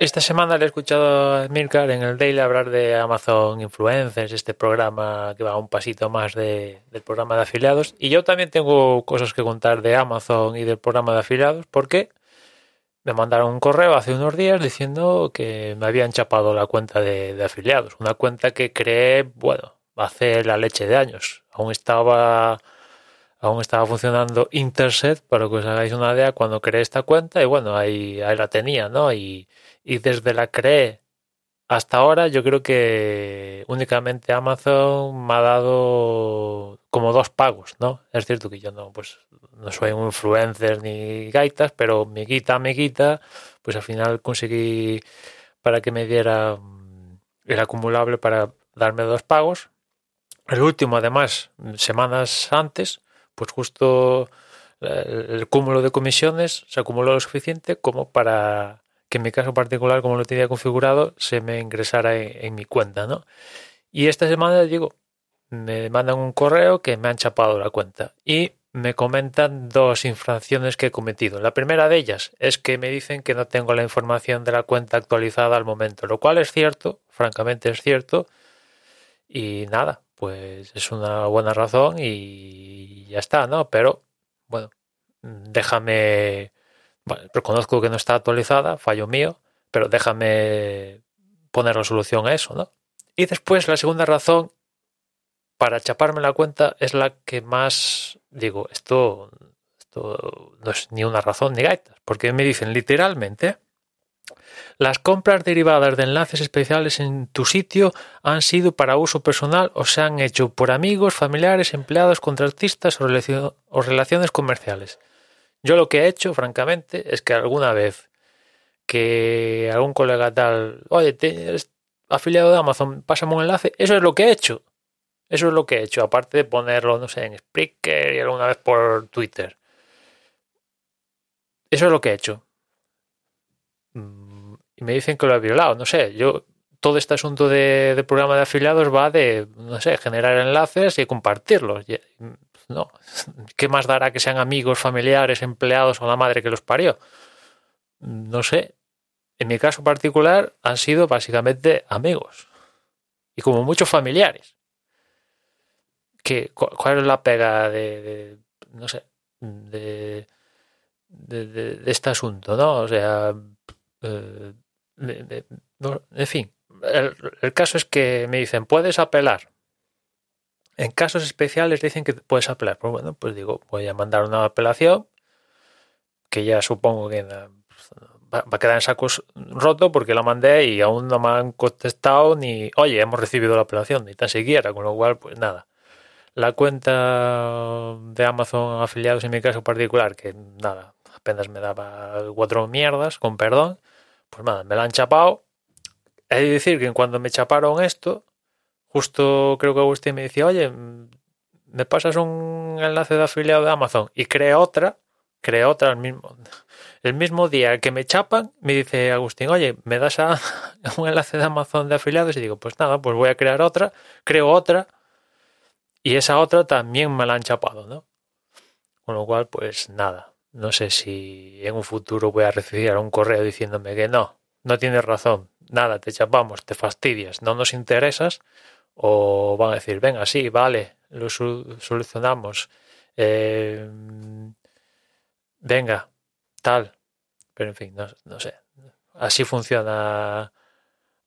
esta semana le he escuchado a Milcar en el Daily hablar de Amazon Influencers, este programa que va un pasito más de, del programa de afiliados. Y yo también tengo cosas que contar de Amazon y del programa de afiliados porque me mandaron un correo hace unos días diciendo que me habían chapado la cuenta de, de afiliados. Una cuenta que creé, bueno, hace la leche de años. Aún estaba aún estaba funcionando Interset, para que os hagáis una idea, cuando creé esta cuenta, y bueno, ahí, ahí la tenía, ¿no? Y, y desde la creé hasta ahora, yo creo que únicamente Amazon me ha dado como dos pagos, ¿no? Es cierto que yo no, pues, no soy un influencer ni gaitas, pero mi guita, mi guita, pues al final conseguí para que me diera mm, el acumulable para darme dos pagos. El último, además, semanas antes, pues justo eh, el cúmulo de comisiones se acumuló lo suficiente como para que en mi caso particular, como lo tenía configurado, se me ingresara en, mi cuenta, ¿no? Y esta semana, digo, me mandan un correo que me han chapado la cuenta y me comentan dos infracciones que he cometido. La primera de ellas es que me dicen que no tengo la información de la cuenta actualizada al momento, lo cual es cierto, francamente es cierto, y nada, pues es una buena razón y ya está, ¿no? Pero bueno, déjame, bueno, reconozco que no está actualizada, fallo mío, pero déjame poner la solución a eso, ¿no? Y después la segunda razón para chaparme la cuenta es la que más digo, esto, esto no es ni una razón ni gaitas, porque me dicen literalmente las compras derivadas de enlaces especiales en tu sitio han sido para uso personal o se han hecho por amigos, familiares, empleados, contratistas o relaciones comerciales. Yo lo que he hecho, francamente, es que alguna vez que algún colega tal, oye, afiliado de Amazon, pásame un enlace, eso es lo que he hecho. Eso es lo que he hecho, aparte de ponerlo, no sé, en Spreaker y alguna vez por Twitter. Eso es lo que he hecho. Mm, y me dicen que lo he violado. No sé, yo todo este asunto de, programa de afiliados va de, no sé, generar enlaces y compartirlos. No, ¿qué más dará que sean amigos, familiares, empleados o la madre que los parió? No sé. En mi caso particular han sido básicamente amigos y como muchos familiares. ¿Qué, ¿Cuál es la pega de, no sé, de, de, este asunto, no? O sea, eh, en fin, el, caso es que me dicen, puedes apelar. En casos especiales dicen que puedes apelar. Pues bueno, pues digo, voy a mandar una apelación, que ya supongo que va, a quedar en sacos roto porque la mandé y aún no me han contestado ni, oye, hemos recibido la apelación, ni tan siquiera, con lo cual, pues nada. La cuenta de Amazon afiliados en mi caso particular, que nada, apenas me daba cuatro mierdas, con perdón, pues nada, me la han chapado. He de decir que cuando me chaparon esto, justo creo que Agustín me decía, oye, me pasas un enlace de afiliado de Amazon y crea otra, crea otra el mismo, el mismo día que me chapan, me dice Agustín, oye, me das a, un enlace de Amazon de afiliados y digo, pues nada, pues voy a crear otra, creo otra y esa otra también me la han chapado, ¿no? Con lo cual, pues nada, no sé si en un futuro voy a recibir un correo diciéndome que no, no tienes razón, nada, te chapamos, te fastidias, no nos interesas, o van a decir, venga, sí, vale, lo solucionamos, eh, venga, tal. Pero en fin, no, no, sé. Así funciona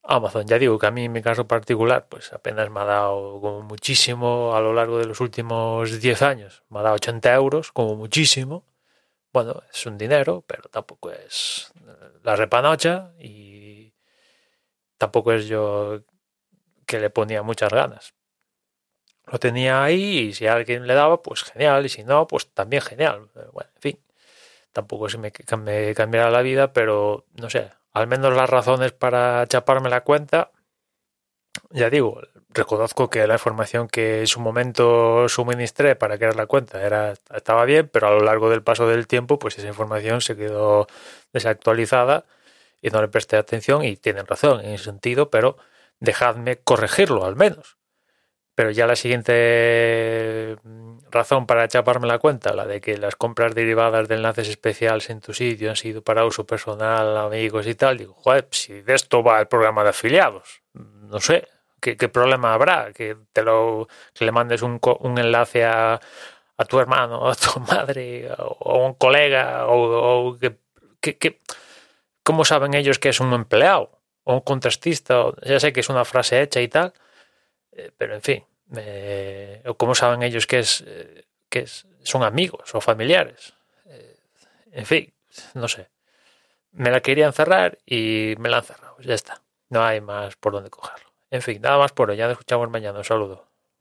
Amazon. Ya digo que a mí en mi caso particular, pues apenas me ha dado como muchísimo a lo largo de los últimos 10 años. Me ha dado 80 euros, como muchísimo bueno, es un dinero, pero tampoco es la repanocha y tampoco es yo que le ponía muchas ganas. Lo tenía ahí y si alguien le daba, pues genial, y si no, pues también genial. Bueno, en fin, tampoco se me, me cambiará la vida, pero no sé, al menos las razones para chaparme la cuenta, ya digo, reconozco que la información que en su momento suministré para crear la cuenta era, estaba bien, pero a lo largo del paso del tiempo, pues esa información se quedó desactualizada y no le presté atención y tienen razón en ese sentido, pero dejadme corregirlo al menos. Pero ya la siguiente razón para chaparme la cuenta, la de que las compras derivadas de enlaces especiales en tu sitio han sido para uso personal, amigos y tal, digo, joder, si de esto va el programa de afiliados, no sé, ¿qué, problema habrá? Que te lo que le mandes un, un enlace a, a, tu hermano, a tu madre, o a un colega, o, que, que, ¿cómo saben ellos que es un empleado? O un contrastista, ya sé que es una frase hecha y tal, eh, pero en fin, eh, o cómo saben ellos que es eh, que son amigos o familiares. En fin, no sé. Me la querían cerrar y me la han cerrado. Ya está. No hay más por dónde cogerlo. En fin, nada más por hoy. Ya nos escuchamos mañana. Un saludo.